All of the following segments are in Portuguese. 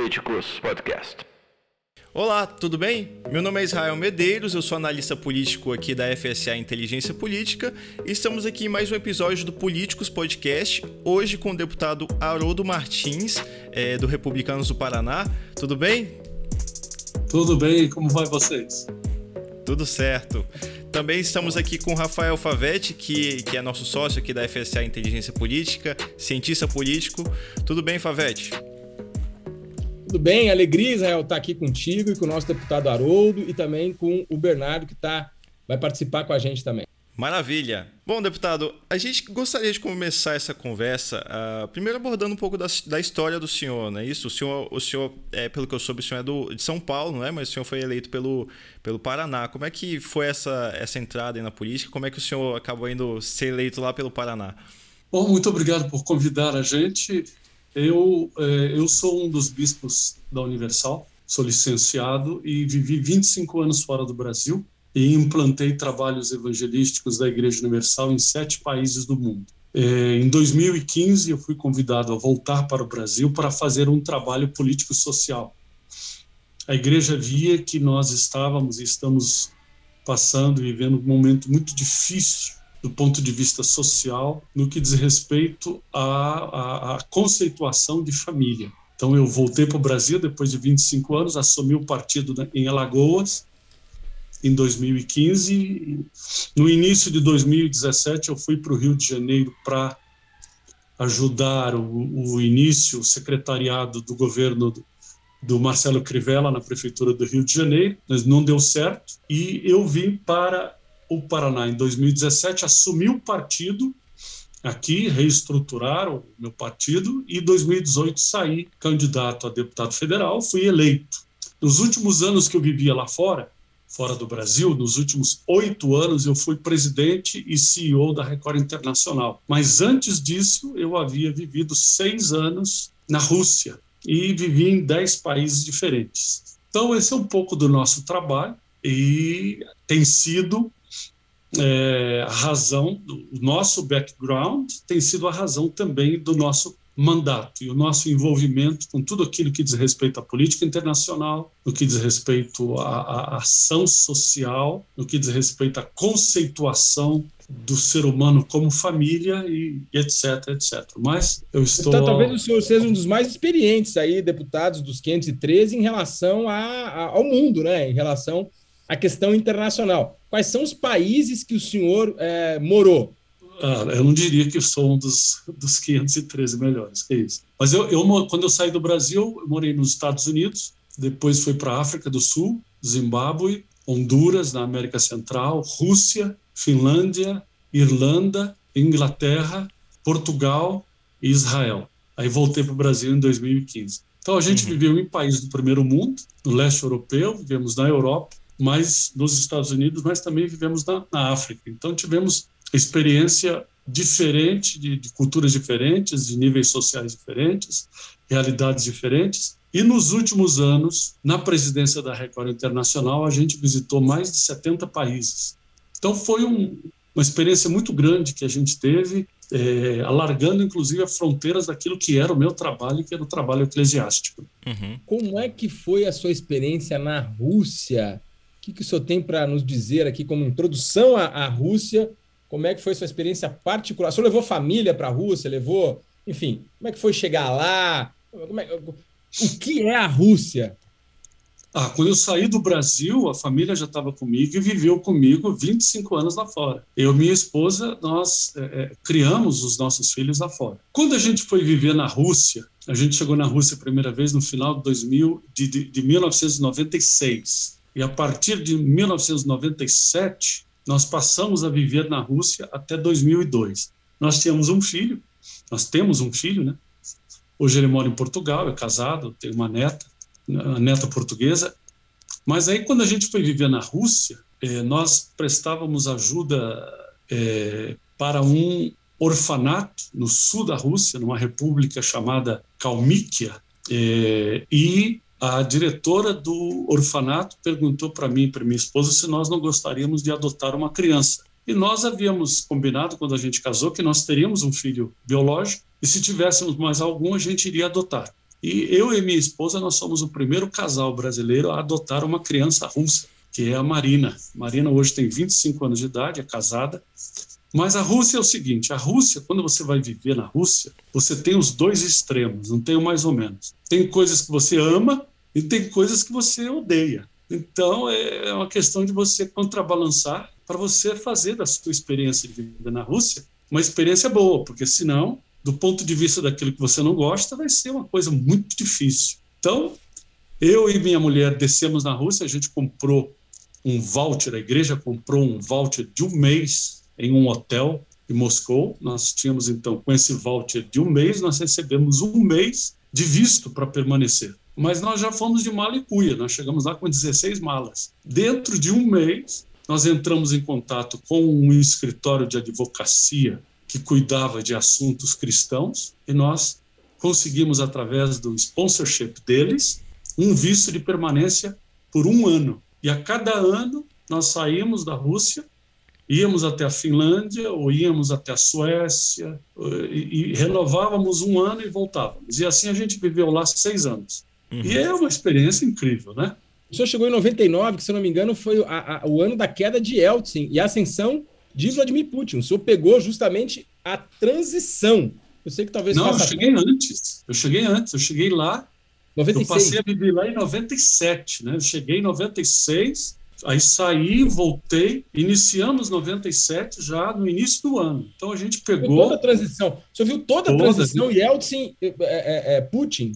Políticos Podcast. Olá, tudo bem? Meu nome é Israel Medeiros, eu sou analista político aqui da FSA Inteligência Política e estamos aqui em mais um episódio do Políticos Podcast, hoje com o deputado Haroldo Martins, é, do Republicanos do Paraná. Tudo bem? Tudo bem, como vai vocês? Tudo certo. Também estamos aqui com o Rafael Favetti, que, que é nosso sócio aqui da FSA Inteligência Política, cientista político. Tudo bem, Favetti? Tudo bem, alegria, Israel, estar tá aqui contigo e com o nosso deputado Haroldo e também com o Bernardo, que tá, vai participar com a gente também. Maravilha. Bom, deputado, a gente gostaria de começar essa conversa uh, primeiro abordando um pouco da, da, história do senhor, não é isso? O senhor, o senhor é, pelo que eu soube, o senhor é do, de São Paulo, não é? Mas o senhor foi eleito pelo, pelo Paraná. Como é que foi essa, essa entrada na política? Como é que o senhor acabou indo ser eleito lá pelo Paraná? Bom, muito obrigado por convidar a gente. Eu, é, eu sou um dos bispos da Universal, sou licenciado e vivi 25 anos fora do Brasil e implantei trabalhos evangelísticos da Igreja Universal em sete países do mundo. É, em 2015, eu fui convidado a voltar para o Brasil para fazer um trabalho político-social. A igreja via que nós estávamos e estamos passando e vivendo um momento muito difícil do ponto de vista social no que diz respeito à, à, à conceituação de família. Então, eu voltei para o Brasil depois de 25 anos, assumi o partido em Alagoas em 2015. No início de 2017, eu fui para o Rio de Janeiro para ajudar o, o, início, o secretariado do governo do, do Marcelo Crivella na prefeitura do Rio de Janeiro, mas não deu certo. E eu vim para o Paraná em 2017, assumi o partido aqui, reestruturar o meu partido e em 2018 saí candidato a deputado federal, fui eleito. Nos últimos anos que eu vivia lá fora, fora do Brasil, nos últimos oito anos eu fui presidente e CEO da Record Internacional. Mas antes disso eu havia vivido seis anos na Rússia e vivi em dez países diferentes. Então esse é um pouco do nosso trabalho e tem sido é, a razão, o nosso background tem sido a razão também do nosso mandato e o nosso envolvimento com tudo aquilo que diz respeito à política internacional, no que diz respeito à, à ação social, no que diz respeito à conceituação do ser humano como família e, etc, etc. Mas eu estou... Então, talvez o senhor seja um dos mais experientes aí, deputados dos 513, em relação a, a, ao mundo, né? em relação à questão internacional. Quais são os países que o senhor é, morou? Ah, eu não diria que sou um dos, dos 513 melhores, é isso. Mas eu, eu, quando eu saí do Brasil, eu morei nos Estados Unidos, depois fui para a África do Sul, Zimbábue, Honduras, na América Central, Rússia, Finlândia, Irlanda, Inglaterra, Portugal e Israel. Aí voltei para o Brasil em 2015. Então a gente uhum. viveu em países do primeiro mundo, no leste europeu, vivemos na Europa, mas nos Estados Unidos, mas também vivemos na, na África. Então tivemos experiência diferente, de, de, culturas diferentes, de níveis sociais diferentes, realidades diferentes. E nos últimos anos, na presidência da Record Internacional, a gente visitou mais de 70 países. Então foi um, uma experiência muito grande que a gente teve, é, alargando inclusive as fronteiras daquilo que era o meu trabalho, que era o trabalho eclesiástico. Uhum. Como é que foi a sua experiência na Rússia? O que, que o senhor tem para nos dizer aqui como introdução à, à, Rússia? Como é que foi sua experiência particular? O senhor levou família para a Rússia? Levou, enfim, como é que foi chegar lá? É, o que é a Rússia? Ah, quando eu saí do Brasil, a família já estava comigo e viveu comigo 25 anos lá fora. Eu e minha esposa, nós é, é, criamos os nossos filhos lá fora. Quando a gente foi viver na Rússia, a gente chegou na Rússia a primeira vez no final de, 2000, de, de, de 1996. E a partir de 1997, nós passamos a viver na Rússia até 2002. Nós tínhamos um filho, nós temos um filho, né? Hoje ele mora em Portugal, é casado, tem uma neta, uma neta portuguesa. Mas aí, quando a gente foi viver na Rússia, eh, nós prestávamos ajuda eh, para um orfanato no sul da Rússia, numa república chamada Kalmykia, eh, e a diretora do orfanato perguntou para mim e para minha esposa se nós não gostaríamos de adotar uma criança. E nós havíamos combinado, quando a gente casou, que nós teríamos um filho biológico e se tivéssemos mais algum, a gente iria adotar. E eu e minha esposa, nós somos o primeiro casal brasileiro a adotar uma criança russa, que é a Marina. Marina hoje tem 25 anos de idade, é casada. Mas a Rússia é o seguinte: a Rússia, quando você vai viver na Rússia, você tem os dois extremos, não tem mais ou menos. Tem coisas que você ama e tem coisas que você odeia. Então é uma questão de você contrabalançar para você fazer da sua experiência de vida na Rússia uma experiência boa, porque senão do ponto de vista daquilo que você não gosta, vai ser uma coisa muito difícil. Então, eu e minha mulher descemos na Rússia, a gente comprou um voucher, a igreja comprou um voucher de um mês em um hotel em Moscou. Nós tínhamos, então, com esse voucher de um mês, nós recebemos um mês de visto para permanecer. Mas nós já fomos de mala e cuia, nós chegamos lá com 16 malas. Dentro de um mês, nós entramos em contato com um escritório de advocacia que cuidava de assuntos cristãos, e nós conseguimos, através do sponsorship deles, um visto de permanência por um ano. E a cada ano nós saímos da Rússia, íamos até a Finlândia ou íamos até a Suécia e, e renovávamos um ano e voltávamos. E assim a gente viveu lá seis anos. Uhum. E é uma experiência incrível, né? O senhor chegou em 99, que se não me engano foi a, a, o ano da queda de Eltsin e a ascensão de Vladimir Putin. O senhor pegou justamente a transição. Eu sei que talvez. Não, eu cheguei antes. Eu cheguei antes. Eu cheguei lá. 96. Eu passei a viver lá em 97, né? Eu cheguei em 96, aí saí, voltei, iniciamos 97 já no início do ano. Então a gente pegou. Toda a transição. O senhor viu toda, toda a transição, Yeltsin, é, é, é, Putin?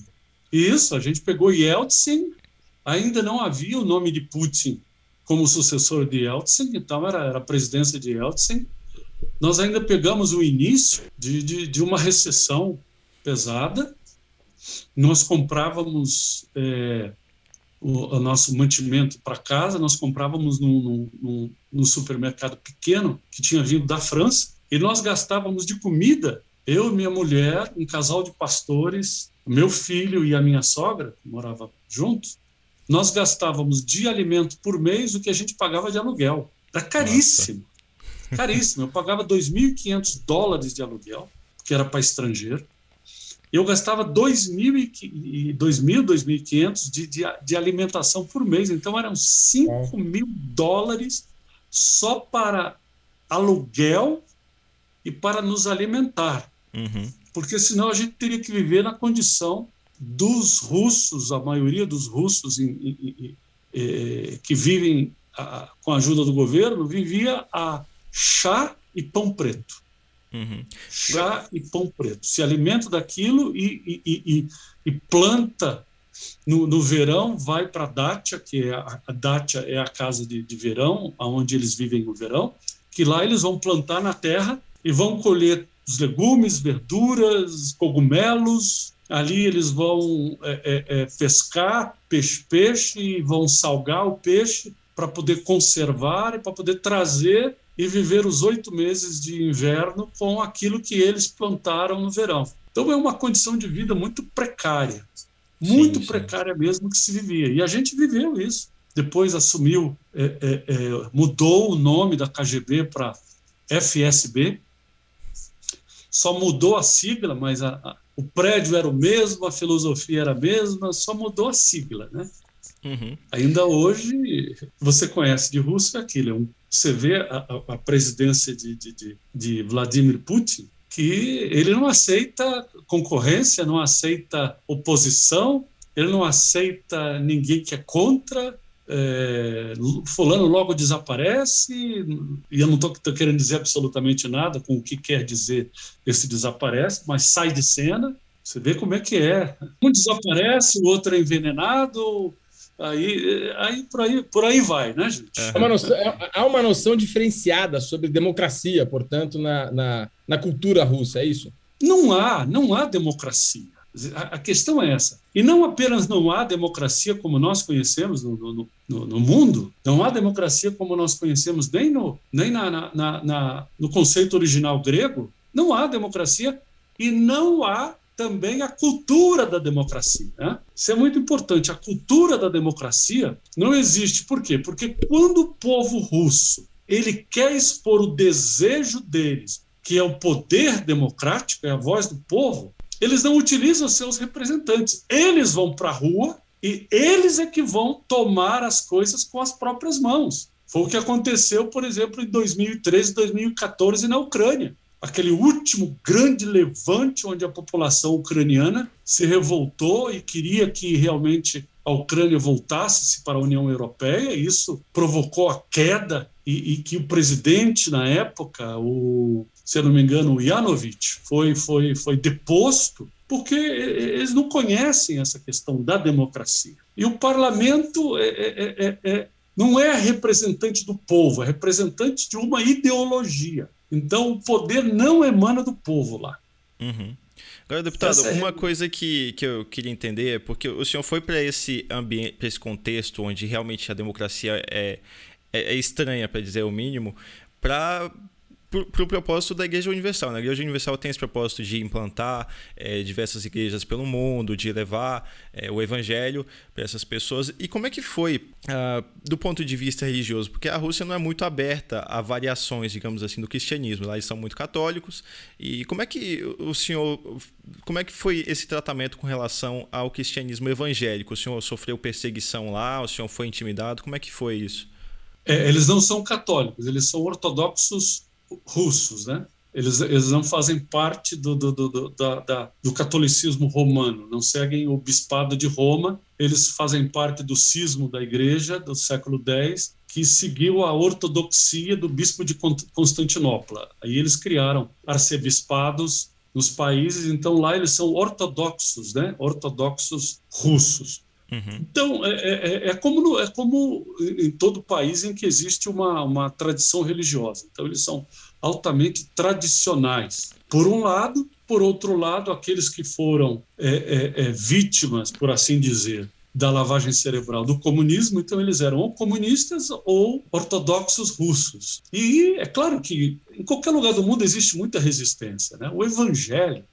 Isso, a gente pegou Yeltsin, ainda não havia o nome de Putin como sucessor de Yeltsin, então era, era a presidência de Yeltsin. Nós ainda pegamos o início de, de, de uma recessão pesada. Nós comprávamos é, o, o, nosso mantimento para casa, nós comprávamos num, supermercado pequeno que tinha vindo da França, e nós gastávamos de comida, eu e minha mulher, um casal de pastores, meu filho e a minha sogra, que morava juntos, nós gastávamos de alimento por mês o que a gente pagava de aluguel. Era caríssimo. Nossa. Caríssimo. Eu pagava 2.500 dólares de aluguel, que era para estrangeiro. Eu gastava 2.000, 2.500 de, de, de alimentação por mês. Então, eram 5 mil dólares só para aluguel e para nos alimentar. Uhum. Porque senão a gente teria que viver na condição dos russos, a maioria dos russos em, em, em, é, que vivem a, com a ajuda do governo, vivia a chá e pão preto. Uhum. Chá e pão preto. Se alimenta daquilo e, e, e, e planta no, no, verão, vai para a Dátia, que é a, a Dátia é a casa de, de verão, onde eles vivem no verão, que lá eles vão plantar na terra e vão colher os legumes, verduras, cogumelos, Ali eles vão é, é, é, pescar peixe, peixe e vão salgar o peixe para poder conservar e para poder trazer e viver os oito meses de inverno com aquilo que eles plantaram no verão. Então é uma condição de vida muito precária, muito sim, sim. precária mesmo que se vivia. E a gente viveu isso. Depois assumiu, é, é, é mudou o nome da KGB para FSB, só mudou a sigla, mas a, a, o prédio era o mesmo, a filosofia era a mesma, só mudou a sigla, né? Uhum. Ainda hoje, você conhece de Rússia aquilo, é um, você vê a, a presidência de, de, de, Vladimir Putin, que ele não aceita concorrência, não aceita oposição, ele não aceita ninguém que é contra, é, fulano logo desaparece, e eu não estou querendo dizer absolutamente nada com o que quer dizer esse desaparece, mas sai de cena, você vê como é que é. Um desaparece, o outro é envenenado, aí, aí, por, aí por aí vai, né, gente? É uma noção, é, há uma noção diferenciada sobre democracia, portanto, na, na, na cultura russa, é isso? Não há, não há democracia. A questão é essa. E não apenas não há democracia como nós conhecemos no, no, no, no mundo, não há democracia como nós conhecemos nem, no, nem na, na, na, no conceito original grego, não há democracia e não há também a cultura da democracia. Né? Isso é muito importante. A cultura da democracia não existe. Por quê? Porque quando o povo russo ele quer expor o desejo deles, que é o poder democrático, é a voz do povo, eles não utilizam seus representantes. Eles vão para a rua e eles é que vão tomar as coisas com as próprias mãos. Foi o que aconteceu, por exemplo, em 2013 e 2014 na Ucrânia. Aquele último grande levante onde a população ucraniana se revoltou e queria que realmente a Ucrânia voltasse para a União Europeia. Isso provocou a queda e, e, que o presidente na época, o, se eu não me engano, o Yanovich, foi, foi, foi deposto porque eles não conhecem essa questão da democracia. E o parlamento é, é, é, é não é representante do povo, é representante de uma ideologia. Então, o poder não emana do povo lá. Uhum. Agora, deputado, tá uma coisa que, que eu queria entender é porque o senhor foi para esse ambiente, para esse contexto onde realmente a democracia é, é, é estranha, para dizer o mínimo, para para o propósito da Igreja Universal. Né? A Igreja Universal tem esse propósito de implantar é, diversas igrejas pelo mundo, de levar é, o Evangelho para essas pessoas. E como é que foi uh, do ponto de vista religioso? Porque a Rússia não é muito aberta a variações, digamos assim, do cristianismo. Lá eles são muito católicos. E como é que o senhor, como é que foi esse tratamento com relação ao cristianismo evangélico? O senhor sofreu perseguição lá? O senhor foi intimidado? Como é que foi isso? É, eles não são católicos, eles são ortodoxos russos, né? Eles, eles não fazem parte do, do, do, da, da, do catolicismo romano, não seguem o bispado de Roma, eles fazem parte do cismo da igreja do século X, que seguiu a ortodoxia do bispo de Constantinopla. Aí eles criaram arcebispados nos países, então lá eles são ortodoxos, né? ortodoxos russos. Uhum. Então, é, é, é, é, como no, é como em todo país em que existe uma, uma tradição religiosa. Então, eles são altamente tradicionais. Por um lado, por outro lado, aqueles que foram é, é, é, vítimas, por assim dizer, da lavagem cerebral do comunismo, então eles eram ou comunistas ou ortodoxos russos. E é claro que em qualquer lugar do mundo existe muita resistência. Né? O evangelho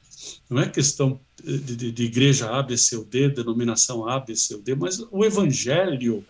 não é questão de, de, de igreja A, B, C ou D, denominação A, B, C ou D, mas o evangelho,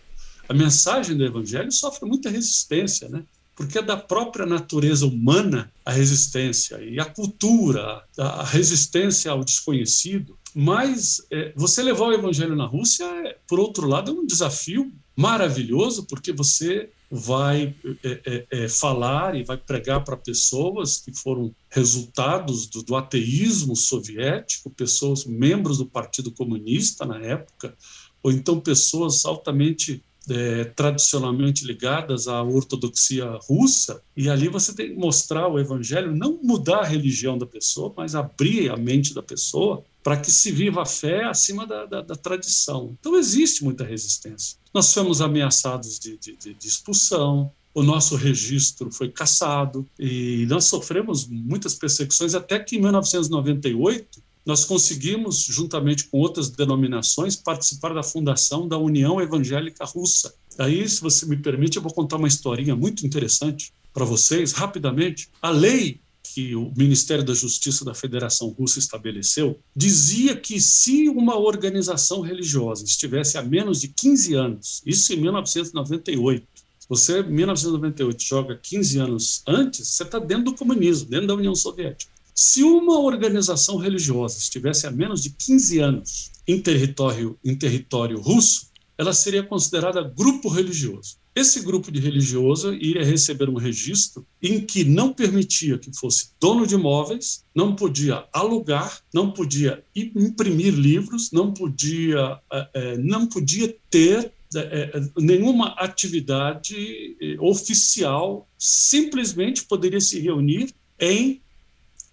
a mensagem do evangelho sofre muita resistência, né? porque é da própria natureza humana a resistência e a cultura, a resistência ao desconhecido. Mas é, você levar o evangelho na Rússia, é, por outro lado, é um desafio maravilhoso, porque você vai é, é, é, falar e vai pregar para pessoas que foram resultados do, do, ateísmo soviético, pessoas membros do Partido Comunista na época, ou então pessoas altamente é, tradicionalmente ligadas à ortodoxia russa, e ali você tem que mostrar o evangelho, não mudar a religião da pessoa, mas abrir a mente da pessoa para que se viva a fé acima da, da, da, tradição. Então existe muita resistência. Nós fomos ameaçados de, de, de expulsão, o nosso registro foi cassado e nós sofremos muitas perseguições até que em 1998 nós conseguimos, juntamente com outras denominações, participar da fundação da União Evangélica Russa. Aí, se você me permite, eu vou contar uma historinha muito interessante para vocês, rapidamente. A lei que o Ministério da Justiça da Federação Russa estabeleceu dizia que se uma organização religiosa estivesse há menos de 15 anos, isso em 1998, se você, em 1998, joga 15 anos antes, você está dentro do comunismo, dentro da União Soviética. Se uma organização religiosa estivesse há menos de 15 anos em território, em território russo, ela seria considerada grupo religioso. Esse grupo de religioso iria receber um registro em que não permitia que fosse dono de imóveis, não podia alugar, não podia imprimir livros, não podia, é, não podia ter é, nenhuma atividade oficial, simplesmente poderia se reunir em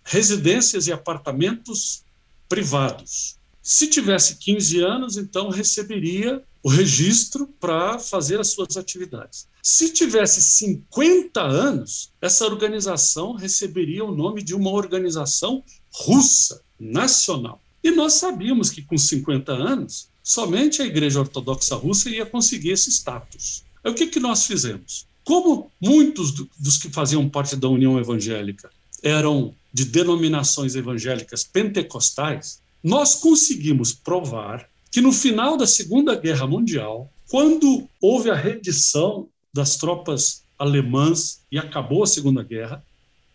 residências e apartamentos privados. Se tivesse 15 anos, então receberia o registro para fazer as suas atividades. Se tivesse 50 anos, essa organização receberia o nome de uma organização russa, nacional. E nós sabíamos que com 50 anos, somente a Igreja Ortodoxa Russa ia conseguir esse status. Aí, o que, que nós fizemos? Como muitos dos que faziam parte da União Evangélica eram de denominações evangélicas pentecostais, nós conseguimos provar que no final da Segunda Guerra Mundial, quando houve a rendição das tropas alemãs e acabou a Segunda Guerra,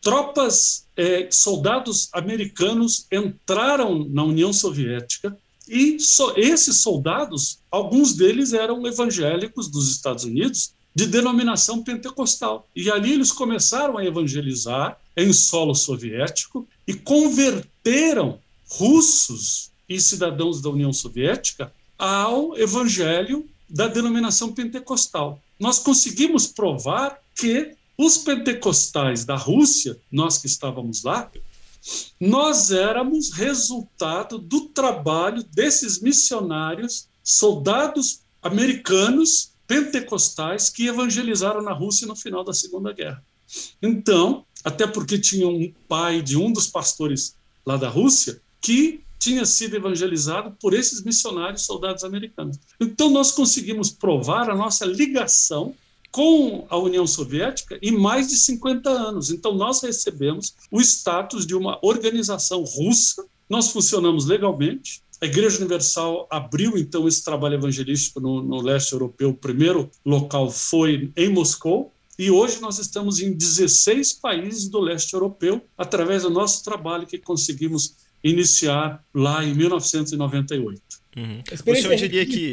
tropas, é, soldados americanos entraram na União Soviética e so, esses soldados, alguns deles eram evangélicos dos Estados Unidos de denominação pentecostal. E ali eles começaram a evangelizar em solo soviético e converteram russos e cidadãos da União Soviética ao evangelho da denominação pentecostal. Nós conseguimos provar que os pentecostais da Rússia, nós que estávamos lá, nós éramos resultado do trabalho desses missionários, soldados americanos pentecostais que evangelizaram na Rússia no final da Segunda Guerra. Então, até porque tinha um pai de um dos pastores lá da Rússia que tinha sido evangelizado por esses missionários soldados americanos. Então, nós conseguimos provar a nossa ligação com a União Soviética em mais de 50 anos. Então, nós recebemos o status de uma organização russa, nós funcionamos legalmente. A Igreja Universal abriu, então, esse trabalho evangelístico no, no leste europeu. O primeiro local foi em Moscou, e hoje nós estamos em 16 países do leste europeu, através do nosso trabalho que conseguimos iniciar lá em 1998. Uhum. O senhor diria que.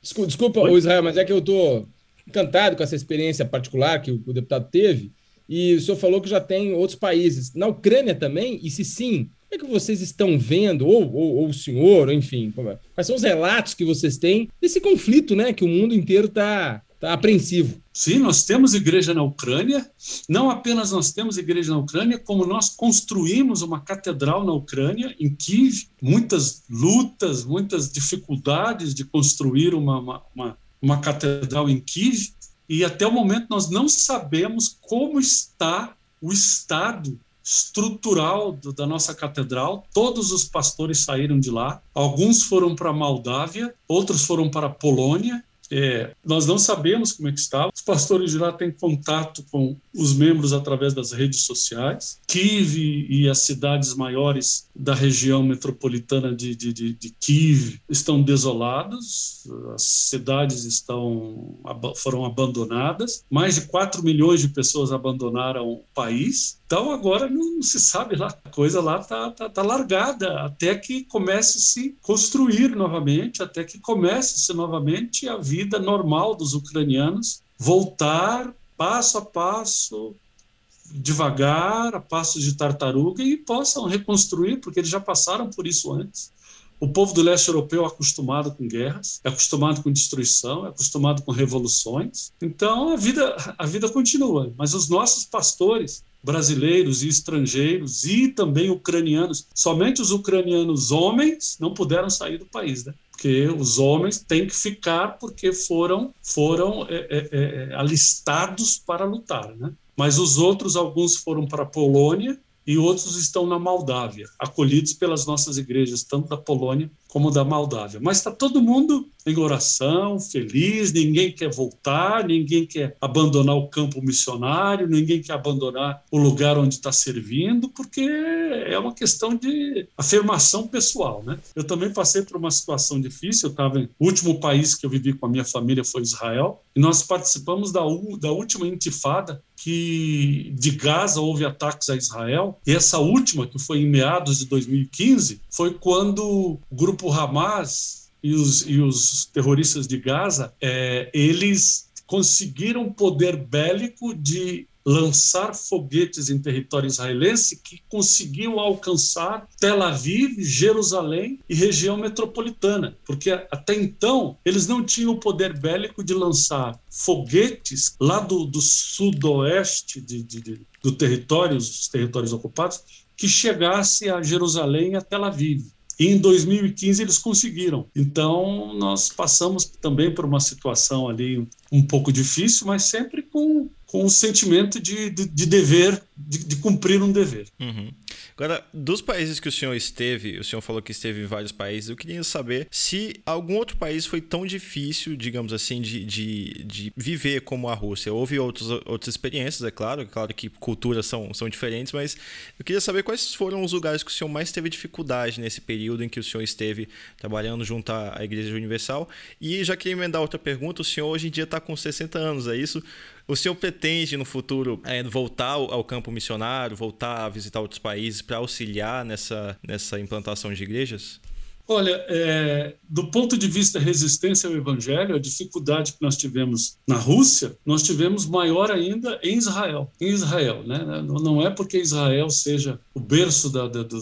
Desculpa, desculpa Israel, mas é que eu estou encantado com essa experiência particular que o, o deputado teve. E o senhor falou que já tem outros países. Na Ucrânia também? E se sim, como é que vocês estão vendo, ou, ou, ou o senhor, enfim, é? quais são os relatos que vocês têm desse conflito, né? Que o mundo inteiro está tá apreensivo. Sim, nós temos igreja na Ucrânia. Não apenas nós temos igreja na Ucrânia, como nós construímos uma catedral na Ucrânia, em Kiev. Muitas lutas, muitas dificuldades de construir uma, uma, uma, uma catedral em Kiev. E até o momento nós não sabemos como está o estado estrutural do, da nossa catedral. Todos os pastores saíram de lá. Alguns foram para Moldávia, outros foram para Polônia é, nós não sabemos como é que está. Os pastores de lá têm contato com os membros através das redes sociais. Kiev e as cidades maiores da região metropolitana de, de, de, de Kiev estão desolados, as cidades estão foram abandonadas. Mais de 4 milhões de pessoas abandonaram o país. Então agora não se sabe lá, a coisa lá está tá, tá largada até que comece a se construir novamente, até que comece-se novamente a vida normal dos ucranianos, voltar passo a passo, devagar, a passos de tartaruga e possam reconstruir, porque eles já passaram por isso antes. O povo do leste europeu é acostumado com guerras, é acostumado com destruição, é acostumado com revoluções. Então a vida a vida continua, mas os nossos pastores brasileiros e estrangeiros e também ucranianos. Somente os ucranianos homens não puderam sair do país, né? Porque os homens têm que ficar porque foram foram é, é, é, alistados para lutar, né? Mas os outros, alguns foram para a Polônia e outros estão na Moldávia, acolhidos pelas nossas igrejas, tanto da Polônia como da Moldávia. Mas está todo mundo em oração, feliz, ninguém quer voltar, ninguém quer abandonar o campo missionário, ninguém quer abandonar o lugar onde está servindo, porque é uma questão de afirmação pessoal. Né? Eu também passei por uma situação difícil, eu o último país que eu vivi com a minha família foi Israel, e nós participamos da, da última intifada que de Gaza houve ataques a Israel, e essa última, que foi em meados de 2015, foi quando o grupo Hamas e os, e os terroristas de Gaza, é, eles conseguiram poder bélico de lançar foguetes em território israelense que conseguiam alcançar Tel Aviv, Jerusalém e região metropolitana, porque até então eles não tinham o poder bélico de lançar foguetes lá do, do sudoeste de, de, de, do território, os territórios ocupados, que chegasse a Jerusalém e a Tel Aviv. E em 2015 eles conseguiram. Então nós passamos também por uma situação ali um pouco difícil, mas sempre com com o sentimento de, de, de dever, de, de, cumprir um dever. Uhum. Agora, dos países que o senhor esteve, o senhor falou que esteve em vários países, eu queria saber se algum outro país foi tão difícil, digamos assim, de, de, de viver como a Rússia. Houve outros, outras experiências, é claro, é claro que culturas são, são diferentes, mas eu queria saber quais foram os lugares que o senhor mais teve dificuldade nesse período em que o senhor esteve trabalhando junto à Igreja Universal. E já queria emendar outra pergunta, o senhor hoje em dia está com 60 anos, é isso? O senhor pretende no futuro é, voltar ao campo missionário, voltar a visitar outros países para auxiliar nessa, nessa implantação de igrejas? Olha, é, do ponto de vista resistência ao evangelho, a dificuldade que nós tivemos na Rússia, nós tivemos maior ainda em Israel. Em Israel, né? Não é porque Israel seja o berço da, da, da,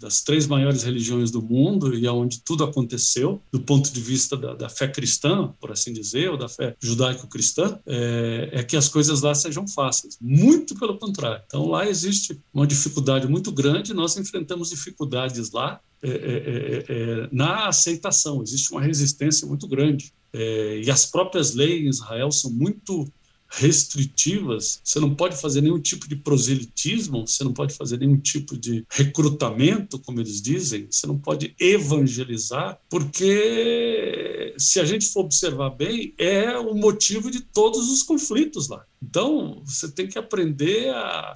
das três maiores religiões do mundo e aonde tudo aconteceu, do ponto de vista da, fé cristã, por assim dizer, ou da fé judaico-cristã, é, é que as coisas lá sejam fáceis. Muito pelo contrário. Então lá existe uma dificuldade muito grande. Nós enfrentamos dificuldades lá é é, é, é, na aceitação, existe uma resistência muito grande. E as próprias leis em Israel são muito restritivas, você não pode fazer nenhum tipo de proselitismo, você não pode fazer nenhum tipo de recrutamento, como eles dizem, você não pode evangelizar, porque se a gente for observar bem, é o motivo de todos os conflitos lá. Então, você tem que aprender a,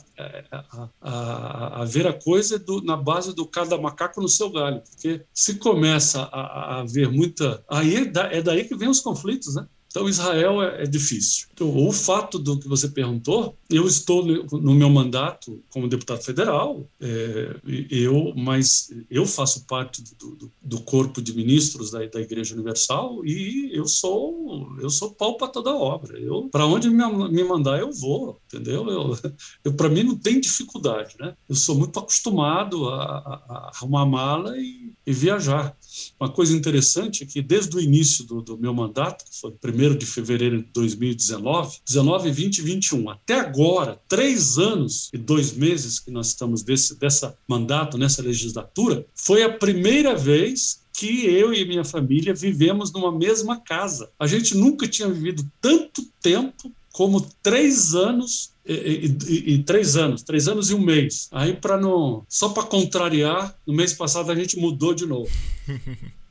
a, a, a ver a coisa do, na base do cada macaco no seu galho, porque se começa a, haver muita. Aí é, é daí que vem os conflitos, né? Então, Israel é, é difícil. Então, o fato do que você perguntou, eu estou no meu mandato como deputado federal, é, eu, mas eu faço parte do, do, do corpo de ministros da, da, Igreja Universal e eu sou eu sou pau para toda obra. Eu para onde me, me, mandar eu vou, entendeu? Eu, eu para mim não tem dificuldade, né? Eu sou muito acostumado a, a, a arrumar mala e, e viajar. Uma coisa interessante é que desde o início do, do meu mandato, que foi 1 de fevereiro de 2019, 19, 20 e 21, até agora, três anos e dois meses que nós estamos desse dessa mandato, nessa legislatura, foi a primeira vez que eu e minha família vivemos numa mesma casa. A gente nunca tinha vivido tanto tempo como três anos e, e, e, três anos, três anos e um mês. Aí para não, só para contrariar, no mês passado a gente mudou de novo.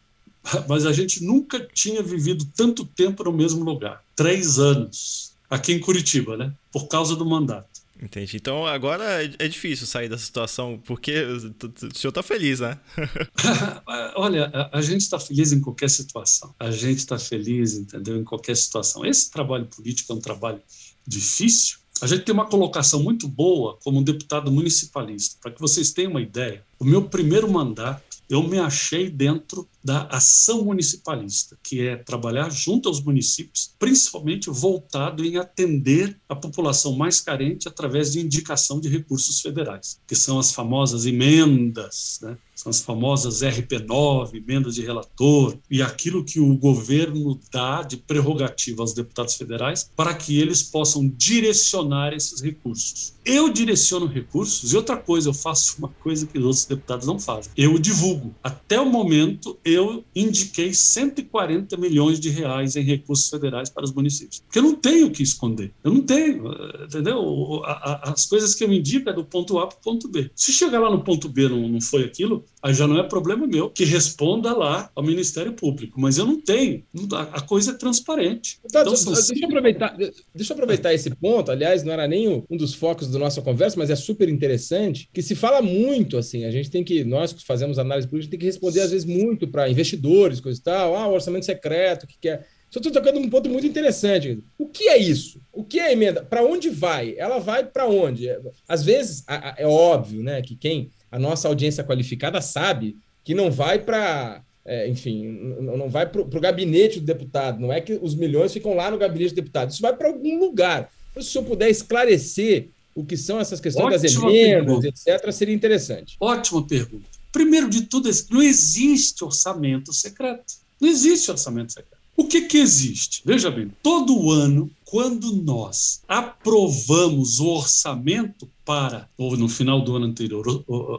Mas a gente nunca tinha vivido tanto tempo no mesmo lugar, três anos, aqui em Curitiba, né? Por causa do mandato. Entendi. Então agora é, é difícil sair dessa situação, porque o senhor está feliz, né? Olha, a, a gente está feliz em qualquer situação. A gente está feliz, entendeu? Em qualquer situação. Esse trabalho político é um trabalho difícil. A gente tem uma colocação muito boa como deputado municipalista. Para que vocês tenham uma ideia, o meu primeiro mandato eu me achei dentro da ação municipalista, que é trabalhar junto aos municípios, principalmente voltado em atender a população mais carente através de indicação de recursos federais, que são as famosas emendas, né? são as famosas RP9, emendas de relator, e aquilo que o governo dá de prerrogativa aos deputados federais para que eles possam direcionar esses recursos. Eu direciono recursos e outra coisa, eu faço uma coisa que os outros deputados não fazem. Eu divulgo. Até o momento, eu indiquei 140 milhões de reais em recursos federais para os municípios. Porque eu não tenho o que esconder. Eu não tenho, entendeu? As coisas que eu indico é do ponto A para o ponto B. Se chegar lá no ponto B não, não foi aquilo, aí já não é problema meu, que responda lá ao Ministério Público. Mas eu não tenho. A coisa é transparente. Tá, então, deixa, deixa, eu aproveitar, deixa eu aproveitar esse ponto. Aliás, não era nem um dos focos da nossa conversa, mas é super interessante, que se fala muito, assim, a gente tem que, nós que fazemos análise política, tem que responder, às vezes, muito para investidores, coisa e tal. Ah, o orçamento secreto, o que, que é? Só estou tocando um ponto muito interessante. O que é isso? O que é a emenda? Para onde vai? Ela vai para onde? Às vezes, é óbvio né, que quem a nossa audiência qualificada sabe que não vai para, é, enfim, não vai para o gabinete do deputado, não é que os milhões ficam lá no gabinete do deputado, isso vai para algum lugar. Se o senhor puder esclarecer o que são essas questões Ótima das emendas, pergunta. etc., seria interessante. Ótima pergunta. Primeiro de tudo, não existe orçamento secreto. Não existe orçamento secreto. O que, que existe? Veja bem, todo ano, quando nós aprovamos o orçamento para, ou no final do ano anterior,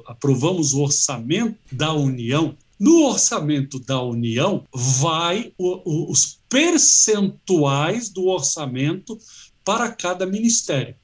aprovamos o orçamento da União, no orçamento da União, vai o, o, os percentuais do orçamento para cada ministério.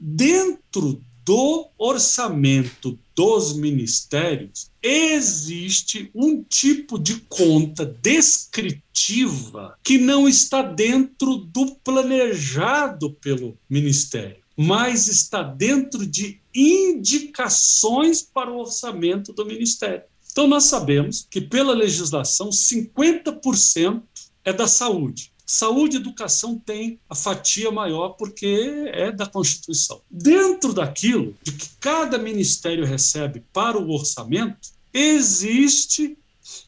Dentro do orçamento dos ministérios, existe um tipo de conta descritiva que não está dentro do planejado pelo ministério, mas está dentro de indicações para o orçamento do ministério. Então, nós sabemos que, pela legislação, 50% é da saúde, Saúde e educação tem a fatia maior porque é da Constituição. Dentro daquilo de que cada ministério recebe para o orçamento, existe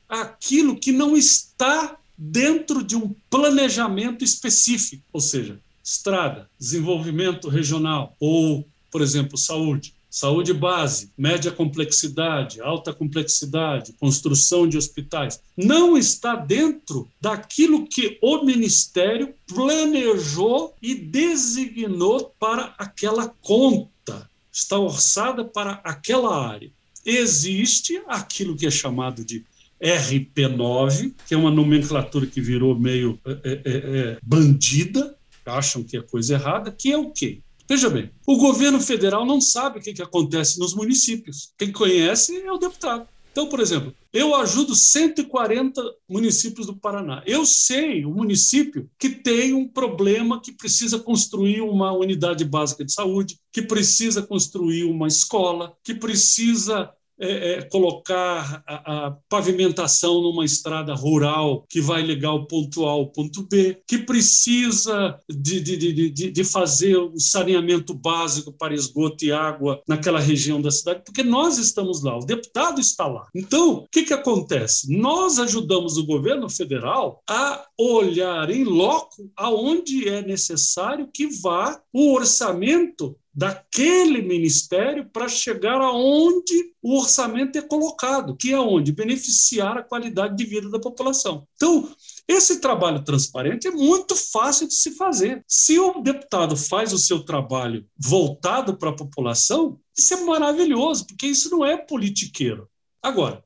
aquilo que não está dentro de um planejamento específico, ou seja, estrada, desenvolvimento regional ou, por exemplo, saúde. Saúde base, média complexidade, alta complexidade, construção de hospitais, não está dentro daquilo que o Ministério planejou e designou para aquela conta, está orçada para aquela área. Existe aquilo que é chamado de RP9, que é uma nomenclatura que virou meio é, é, é, bandida, acham que é coisa errada, que é o quê? Veja bem, o governo federal não sabe o que, que acontece nos municípios. Quem conhece é o deputado. Então, por exemplo, eu ajudo 140 municípios do Paraná. Eu sei o município que tem um problema que precisa construir uma unidade básica de saúde, que precisa construir uma escola, que precisa é, é, colocar a, a, pavimentação numa estrada rural que vai ligar o ponto A ao ponto B, que precisa de, de, de, de fazer o saneamento básico para esgoto e água naquela região da cidade, porque nós estamos lá, o deputado está lá. Então, o que, que acontece? Nós ajudamos o governo federal a olhar em loco aonde é necessário que vá o orçamento daquele ministério para chegar aonde o orçamento é colocado, que é onde beneficiar a qualidade de vida da população. Então, esse trabalho transparente é muito fácil de se fazer. Se o deputado faz o seu trabalho voltado para a população, isso é maravilhoso, porque isso não é politiqueiro. Agora,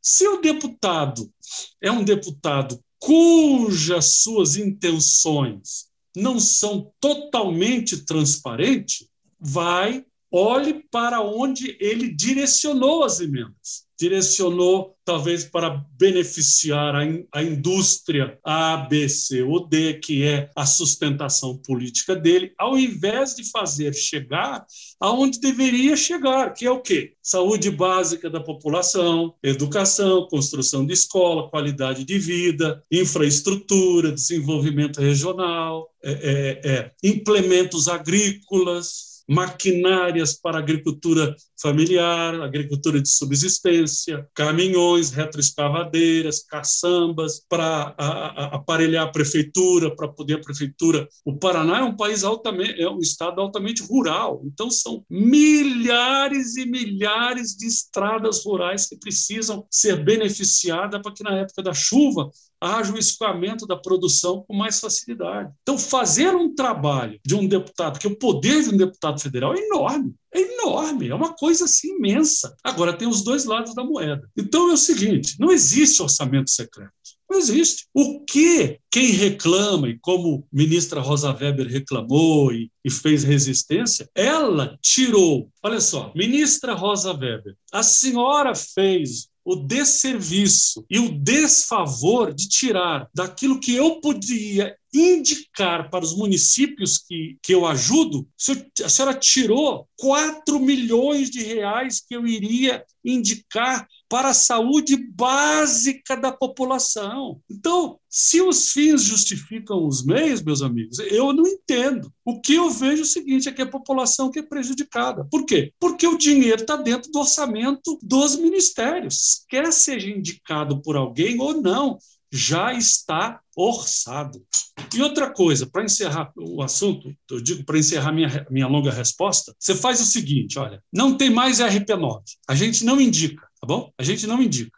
se o deputado é um deputado cujas suas intenções não são totalmente transparentes, vai, olhe para onde ele direcionou as emendas. Direcionou, talvez, para beneficiar a, in, a indústria A, B, C ou D, que é a sustentação política dele, ao invés de fazer chegar aonde deveria chegar, que é o quê? Saúde básica da população, educação, construção de escola, qualidade de vida, infraestrutura, desenvolvimento regional, é, é, é, implementos agrícolas, maquinárias para agricultura familiar, agricultura de subsistência, caminhões, retroescavadeiras, caçambas para aparelhar a prefeitura, para poder a prefeitura. O Paraná é um país altamente, é um estado altamente rural, então são milhares e milhares de estradas rurais que precisam ser beneficiadas para que na época da chuva haja o escoamento da produção com mais facilidade. Então, fazer um trabalho de um deputado, que o poder de um deputado federal é enorme, é enorme, é uma coisa assim imensa. Agora, tem os dois lados da moeda. Então, é o seguinte: não existe orçamento secreto. Não existe. O que quem reclama, e como ministra Rosa Weber reclamou e, e, fez resistência, ela tirou. Olha só, ministra Rosa Weber, a senhora fez o desserviço e o desfavor de tirar daquilo que eu podia indicar para os municípios que, que eu ajudo, a senhora tirou 4 milhões de reais que eu iria indicar para a saúde básica da população. Então, se os fins justificam os meios, meus amigos, eu não entendo. O que eu vejo é o seguinte: é que a população que é prejudicada. Por quê? Porque o dinheiro está dentro do orçamento dos ministérios. Quer seja indicado por alguém ou não, já está orçado. E outra coisa, para encerrar o assunto, eu digo para encerrar minha, minha longa resposta, você faz o seguinte: olha, não tem mais RP9. A gente não indica tá bom? A gente não indica.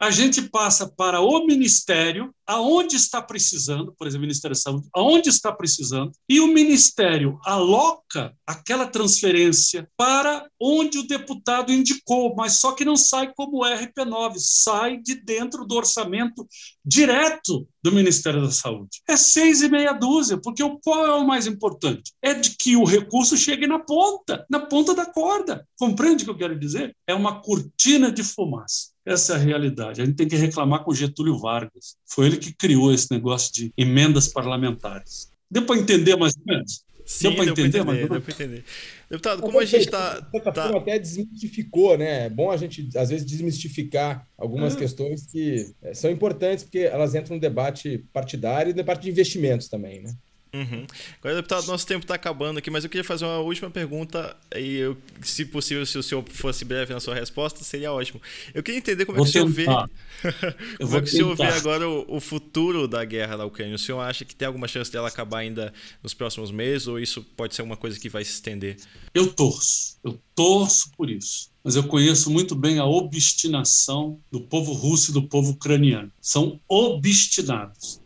A gente passa para o Ministério, aonde está precisando, por exemplo, o Ministério da Saúde, aonde está precisando, e o Ministério aloca aquela transferência para onde o deputado indicou, mas só que não sai como RP9, sai de dentro do orçamento direto do Ministério da Saúde. É seis e meia dúzia, porque o qual é o mais importante? É de que o recurso chegue na ponta, na ponta da corda. Compreende o que eu quero dizer? É uma cortina de fumaça. Essa é a realidade. A gente tem que reclamar com Getúlio Vargas. Foi ele que criou esse negócio de emendas parlamentares. Deu para entender mais ou menos? Sim, deu para entender, entender, deu para entender. Deputado, como a gente está. Tá... até desmistificou, né? É bom a gente, às vezes, desmistificar algumas ah. questões que é, são importantes, porque elas entram no debate partidário e no debate de investimentos também, né? Uhum. Agora, deputado, nosso tempo está acabando aqui, mas eu queria fazer uma última pergunta e, eu, se possível, se o senhor fosse breve na sua resposta, seria ótimo. Eu queria entender como vou é que o senhor vê, como é que o senhor vê agora o, o, futuro da guerra na Ucrânia. O senhor acha que tem alguma chance dela acabar ainda nos próximos meses ou isso pode ser uma coisa que vai se estender? Eu torço, eu torço por isso. Mas eu conheço muito bem a obstinação do povo russo e do povo ucraniano. São obstinados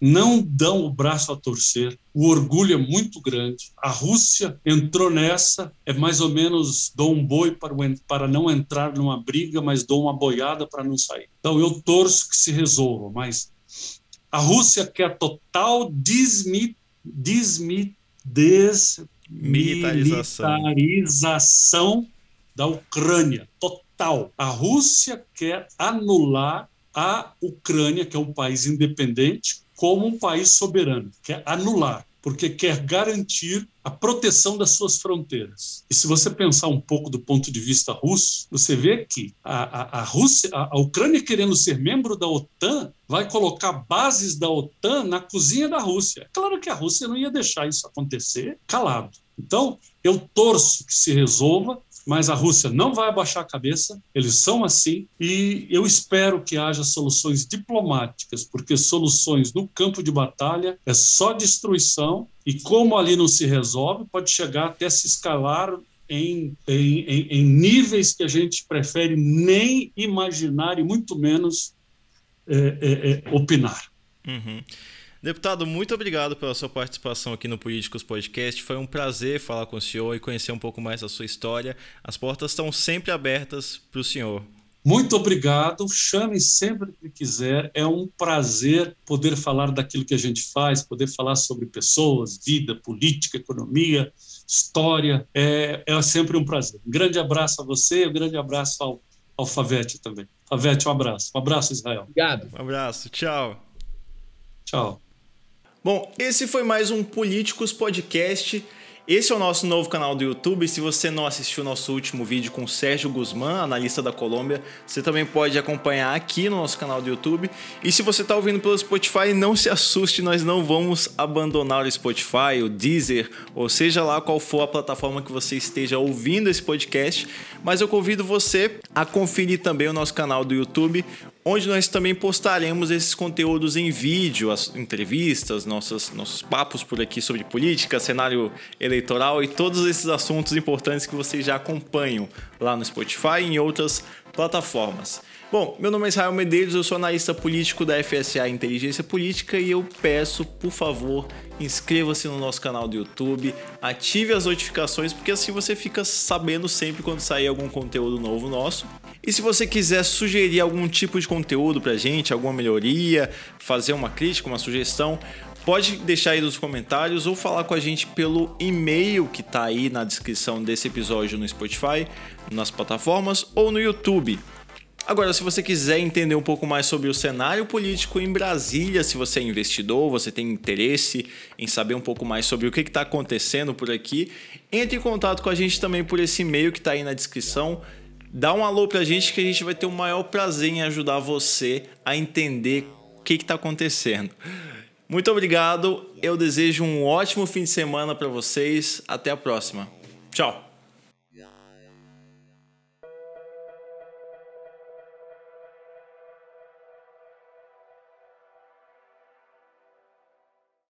não dão o braço a torcer, o orgulho é muito grande. A Rússia entrou nessa, é mais ou menos dou um boi para, para não entrar numa briga, mas dou uma boiada para não sair. Então eu torço que se resolva, mas a Rússia quer total desmi, desmi, desmilitarização da Ucrânia, total. A Rússia quer anular a Ucrânia, que é um país independente, como um país soberano, quer anular, porque quer garantir a proteção das suas fronteiras. E se você pensar um pouco do ponto de vista russo, você vê que a, a, a Rússia, a, a Ucrânia querendo ser membro da OTAN, vai colocar bases da OTAN na cozinha da Rússia. Claro que a Rússia não ia deixar isso acontecer calado. Então, eu torço que se resolva, mas a Rússia não vai abaixar a cabeça, eles são assim, e eu espero que haja soluções diplomáticas, porque soluções no campo de batalha é só destruição, e como ali não se resolve, pode chegar até se escalar em, em, em, níveis que a gente prefere nem imaginar e muito menos é, é, é, opinar. Uhum. Deputado, muito obrigado pela sua participação aqui no Políticos Podcast. Foi um prazer falar com o senhor e conhecer um pouco mais da sua história. As portas estão sempre abertas para o senhor. Muito obrigado. Chame sempre que quiser. É um prazer poder falar daquilo que a gente faz, poder falar sobre pessoas, vida, política, economia, história. É, é sempre um prazer. Um grande abraço a você, um grande abraço ao, ao Favete também. Favete, um abraço. Um abraço, Israel. Obrigado. Um abraço. Tchau. Tchau. Bom, esse foi mais um Políticos Podcast. Esse é o nosso novo canal do YouTube. Se você não assistiu nosso último vídeo com o Sérgio Guzmán, analista da Colômbia, você também pode acompanhar aqui no nosso canal do YouTube. E se você está ouvindo pelo Spotify, não se assuste, nós não vamos abandonar o Spotify, o Deezer, ou seja lá qual for a plataforma que você esteja ouvindo esse podcast. Mas eu convido você a conferir também o nosso canal do YouTube, onde nós também postaremos esses conteúdos em vídeo, as entrevistas, nossos, nossos papos por aqui sobre política, cenário eleitoral e todos esses assuntos importantes que vocês já acompanham lá no Spotify e em outras plataformas. Bom, meu nome é Israel Medeiros, eu sou analista político da FSA Inteligência Política e eu peço, por favor, inscreva-se no nosso canal do YouTube, ative as notificações, porque assim você fica sabendo sempre quando sair algum conteúdo novo nosso. E se você quiser sugerir algum tipo de conteúdo pra gente, alguma melhoria, fazer uma crítica, uma sugestão, pode deixar aí nos comentários ou falar com a gente pelo e-mail que tá aí na descrição desse episódio no Spotify, nas plataformas ou no YouTube. Agora, se você quiser entender um pouco mais sobre o cenário político em Brasília, se você é investidor, você tem interesse em saber um pouco mais sobre o que está acontecendo por aqui, entre em contato com a gente também por esse e-mail que está aí na descrição. Dá um alô para a gente que a gente vai ter o maior prazer em ajudar você a entender o que está acontecendo. Muito obrigado, eu desejo um ótimo fim de semana para vocês. Até a próxima. Tchau!